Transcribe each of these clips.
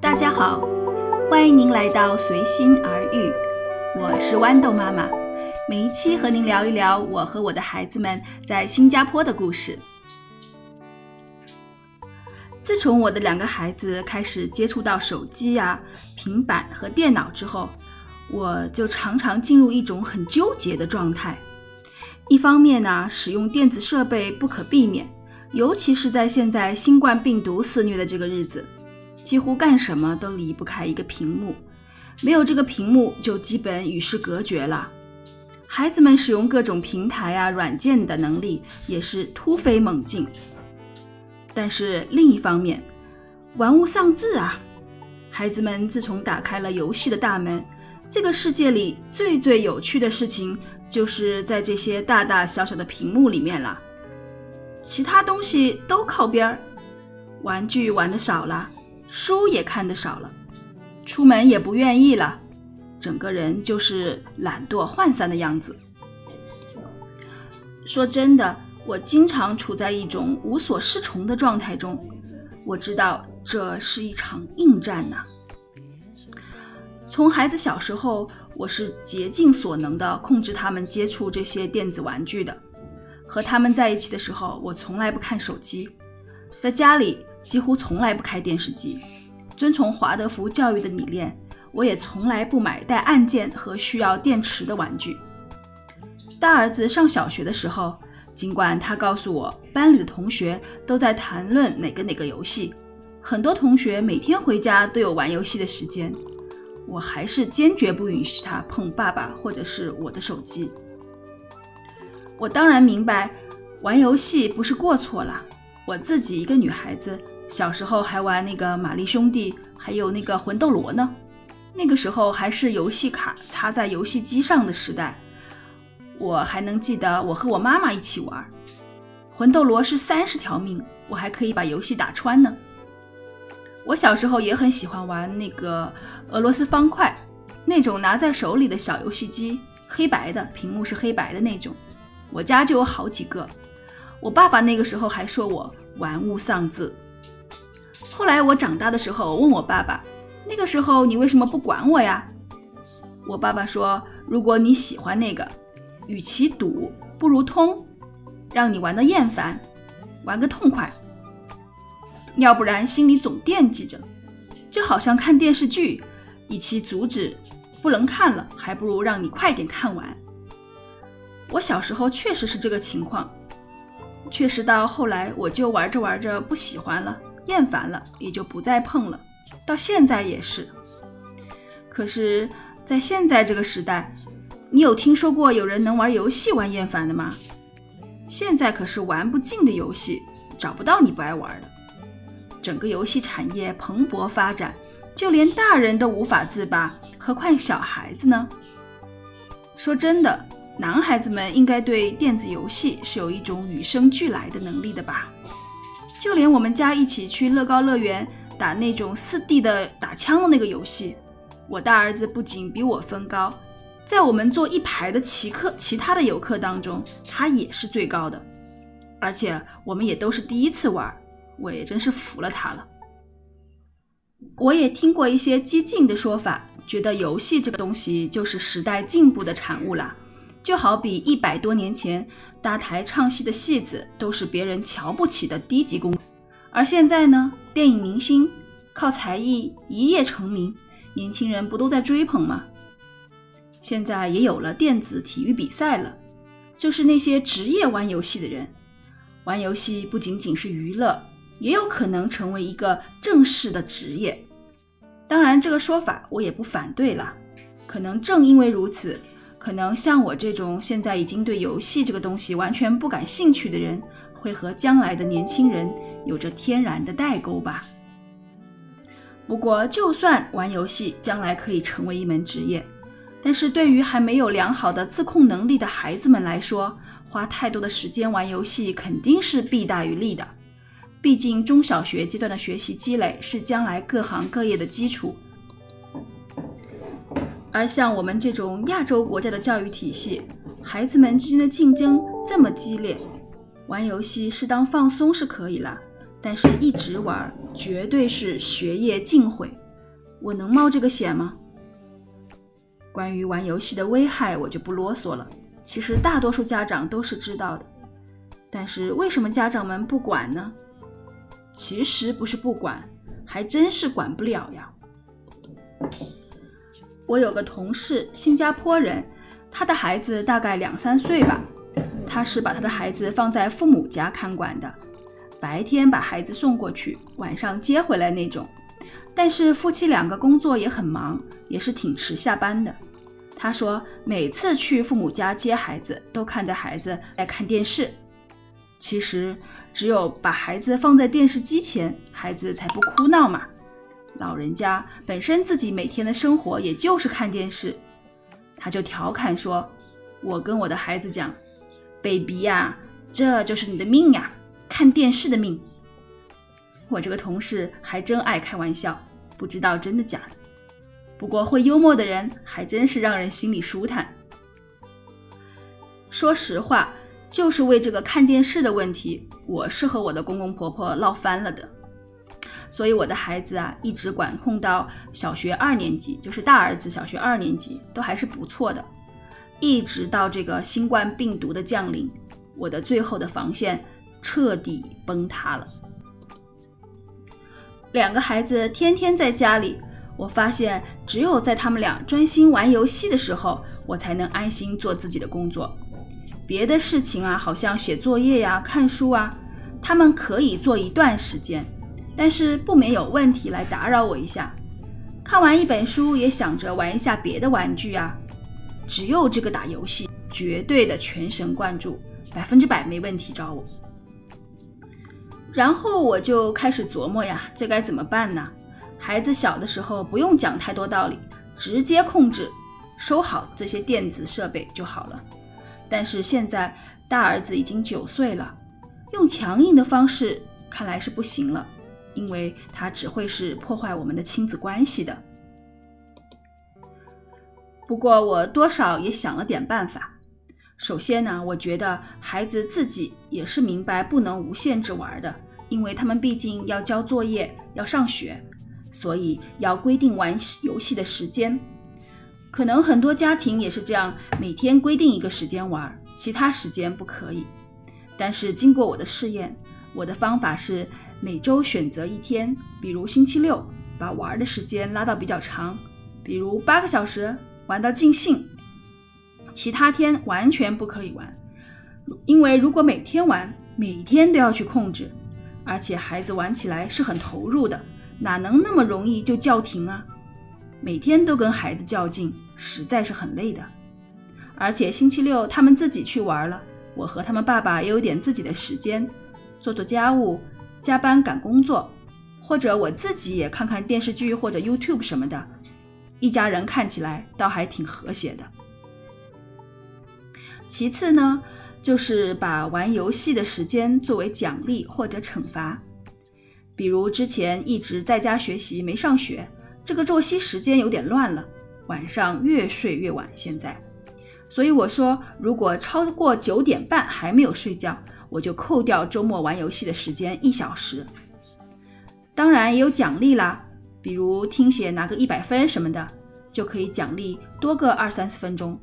大家好，欢迎您来到随心而遇，我是豌豆妈妈。每一期和您聊一聊我和我的孩子们在新加坡的故事。自从我的两个孩子开始接触到手机呀、平板和电脑之后，我就常常进入一种很纠结的状态。一方面呢，使用电子设备不可避免，尤其是在现在新冠病毒肆虐的这个日子。几乎干什么都离不开一个屏幕，没有这个屏幕就基本与世隔绝了。孩子们使用各种平台啊、软件的能力也是突飞猛进。但是另一方面，玩物丧志啊！孩子们自从打开了游戏的大门，这个世界里最最有趣的事情就是在这些大大小小的屏幕里面了。其他东西都靠边儿，玩具玩的少了。书也看得少了，出门也不愿意了，整个人就是懒惰涣散的样子。说真的，我经常处在一种无所适从的状态中。我知道这是一场硬战呐。从孩子小时候，我是竭尽所能的控制他们接触这些电子玩具的。和他们在一起的时候，我从来不看手机，在家里。几乎从来不开电视机，遵从华德福教育的理念，我也从来不买带按键和需要电池的玩具。大儿子上小学的时候，尽管他告诉我班里的同学都在谈论哪个哪个游戏，很多同学每天回家都有玩游戏的时间，我还是坚决不允许他碰爸爸或者是我的手机。我当然明白，玩游戏不是过错了，我自己一个女孩子。小时候还玩那个玛丽兄弟，还有那个魂斗罗呢。那个时候还是游戏卡插在游戏机上的时代，我还能记得我和我妈妈一起玩。魂斗罗是三十条命，我还可以把游戏打穿呢。我小时候也很喜欢玩那个俄罗斯方块，那种拿在手里的小游戏机，黑白的屏幕是黑白的那种，我家就有好几个。我爸爸那个时候还说我玩物丧志。后来我长大的时候，问我爸爸：“那个时候你为什么不管我呀？”我爸爸说：“如果你喜欢那个，与其赌不如通，让你玩的厌烦，玩个痛快。要不然心里总惦记着，就好像看电视剧，与其阻止不能看了，还不如让你快点看完。”我小时候确实是这个情况，确实到后来我就玩着玩着不喜欢了。厌烦了，也就不再碰了。到现在也是。可是，在现在这个时代，你有听说过有人能玩游戏玩厌烦的吗？现在可是玩不尽的游戏，找不到你不爱玩的。整个游戏产业蓬勃发展，就连大人都无法自拔，何况小孩子呢？说真的，男孩子们应该对电子游戏是有一种与生俱来的能力的吧？就连我们家一起去乐高乐园打那种四 D 的打枪的那个游戏，我大儿子不仅比我分高，在我们坐一排的其客其他的游客当中，他也是最高的，而且我们也都是第一次玩，我也真是服了他了。我也听过一些激进的说法，觉得游戏这个东西就是时代进步的产物啦。就好比一百多年前搭台唱戏的戏子都是别人瞧不起的低级工，而现在呢，电影明星靠才艺一夜成名，年轻人不都在追捧吗？现在也有了电子体育比赛了，就是那些职业玩游戏的人，玩游戏不仅仅是娱乐，也有可能成为一个正式的职业。当然，这个说法我也不反对了，可能正因为如此。可能像我这种现在已经对游戏这个东西完全不感兴趣的人，会和将来的年轻人有着天然的代沟吧。不过，就算玩游戏将来可以成为一门职业，但是对于还没有良好的自控能力的孩子们来说，花太多的时间玩游戏肯定是弊大于利的。毕竟，中小学阶段的学习积累是将来各行各业的基础。而像我们这种亚洲国家的教育体系，孩子们之间的竞争这么激烈，玩游戏适当放松是可以了，但是一直玩绝对是学业尽毁，我能冒这个险吗？关于玩游戏的危害，我就不啰嗦了。其实大多数家长都是知道的，但是为什么家长们不管呢？其实不是不管，还真是管不了呀。我有个同事，新加坡人，他的孩子大概两三岁吧，他是把他的孩子放在父母家看管的，白天把孩子送过去，晚上接回来那种。但是夫妻两个工作也很忙，也是挺迟下班的。他说，每次去父母家接孩子，都看着孩子在看电视。其实，只有把孩子放在电视机前，孩子才不哭闹嘛。老人家本身自己每天的生活也就是看电视。他就调侃说：“我跟我的孩子讲，baby 呀，这就是你的命呀，看电视的命。”我这个同事还真爱开玩笑，不知道真的假的。不过会幽默的人还真是让人心里舒坦。说实话，就是为这个看电视的问题，我是和我的公公婆婆闹翻了的。所以我的孩子啊，一直管控到小学二年级，就是大儿子小学二年级都还是不错的。一直到这个新冠病毒的降临，我的最后的防线彻底崩塌了。两个孩子天天在家里，我发现只有在他们俩专心玩游戏的时候，我才能安心做自己的工作。别的事情啊，好像写作业呀、看书啊，他们可以做一段时间，但是不免有问题来打扰我一下。看完一本书，也想着玩一下别的玩具啊。只有这个打游戏，绝对的全神贯注，百分之百没问题找我。然后我就开始琢磨呀，这该怎么办呢？孩子小的时候不用讲太多道理，直接控制，收好这些电子设备就好了。但是现在大儿子已经九岁了，用强硬的方式看来是不行了，因为它只会是破坏我们的亲子关系的。不过我多少也想了点办法。首先呢，我觉得孩子自己也是明白不能无限制玩的，因为他们毕竟要交作业、要上学，所以要规定玩游戏的时间。可能很多家庭也是这样，每天规定一个时间玩，其他时间不可以。但是经过我的试验，我的方法是每周选择一天，比如星期六，把玩的时间拉到比较长，比如八个小时，玩到尽兴。其他天完全不可以玩，因为如果每天玩，每天都要去控制，而且孩子玩起来是很投入的，哪能那么容易就叫停啊？每天都跟孩子较劲，实在是很累的。而且星期六他们自己去玩了，我和他们爸爸也有点自己的时间，做做家务、加班赶工作，或者我自己也看看电视剧或者 YouTube 什么的，一家人看起来倒还挺和谐的。其次呢，就是把玩游戏的时间作为奖励或者惩罚，比如之前一直在家学习没上学，这个作息时间有点乱了，晚上越睡越晚。现在，所以我说，如果超过九点半还没有睡觉，我就扣掉周末玩游戏的时间一小时。当然也有奖励啦，比如听写拿个一百分什么的，就可以奖励多个二三十分钟。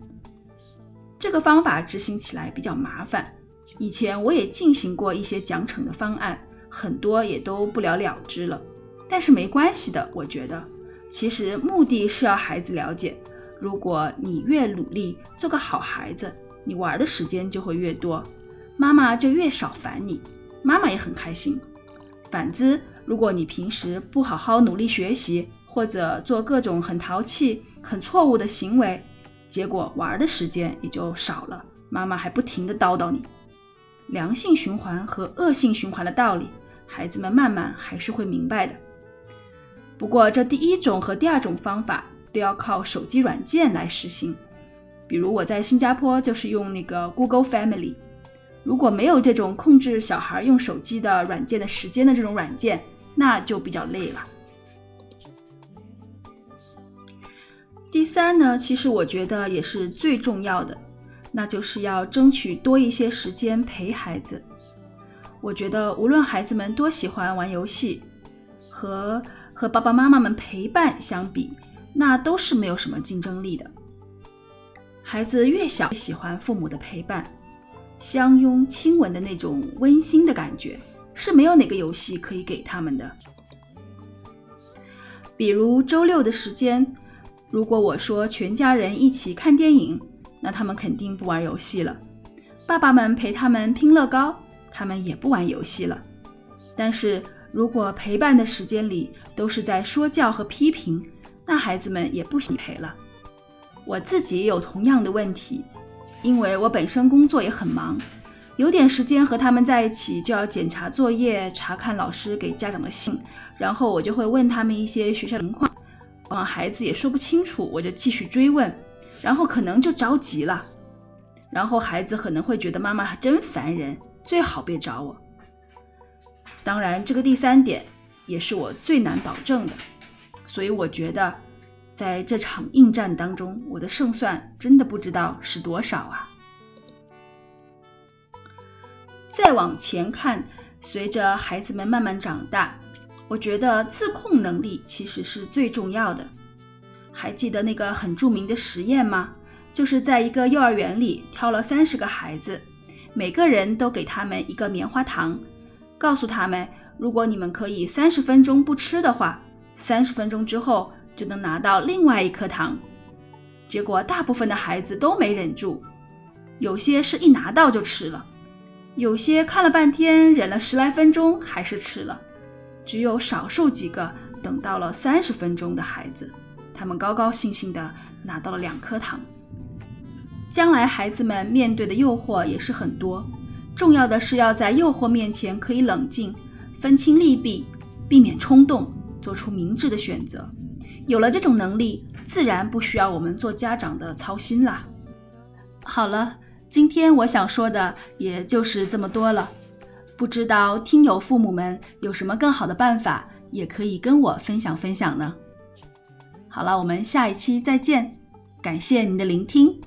这个方法执行起来比较麻烦，以前我也进行过一些奖惩的方案，很多也都不了了之了。但是没关系的，我觉得，其实目的是要孩子了解，如果你越努力做个好孩子，你玩的时间就会越多，妈妈就越少烦你，妈妈也很开心。反之，如果你平时不好好努力学习，或者做各种很淘气、很错误的行为，结果玩的时间也就少了，妈妈还不停的叨叨你。良性循环和恶性循环的道理，孩子们慢慢还是会明白的。不过这第一种和第二种方法都要靠手机软件来实行，比如我在新加坡就是用那个 Google Family。如果没有这种控制小孩用手机的软件的时间的这种软件，那就比较累了。第三呢，其实我觉得也是最重要的，那就是要争取多一些时间陪孩子。我觉得无论孩子们多喜欢玩游戏，和和爸爸妈妈们陪伴相比，那都是没有什么竞争力的。孩子越小，越喜欢父母的陪伴，相拥亲吻的那种温馨的感觉，是没有哪个游戏可以给他们的。比如周六的时间，如果我说全家人一起看电影，那他们肯定不玩游戏了。爸爸们陪他们拼乐高，他们也不玩游戏了。但是如果陪伴的时间里都是在说教和批评，那孩子们也不想陪了。我自己也有同样的问题，因为我本身工作也很忙，有点时间和他们在一起就要检查作业、查看老师给家长的信，然后我就会问他们一些学校情况，往往孩子也说不清楚，我就继续追问，然后可能就着急了。然后孩子可能会觉得妈妈真烦人，最好别找我。当然，这个第三点也是我最难保证的，所以我觉得在这场硬战当中，我的胜算真的不知道是多少啊。再往前看，随着孩子们慢慢长大，我觉得自控能力其实是最重要的。还记得那个很著名的实验吗？就是在一个幼儿园里挑了三十个孩子，每个人都给他们一个棉花糖，告诉他们，如果你们可以三十分钟不吃的话，三十分钟之后就能拿到另外一颗糖。结果大部分的孩子都没忍住，有些是一拿到就吃了，有些看了半天忍了十来分钟还是吃了，只有少数几个等到了三十分钟的孩子，他们高高兴兴地拿到了两颗糖。将来孩子们面对的诱惑也是很多，重要的是要在诱惑面前可以冷静，分清利弊，避免冲动，做出明智的选择。有了这种能力，自然不需要我们做家长的操心啦。好了，今天我想说的也就是这么多了。不知道听友父母们有什么更好的办法，也可以跟我分享分享呢。好了，我们下一期再见，感谢您的聆听。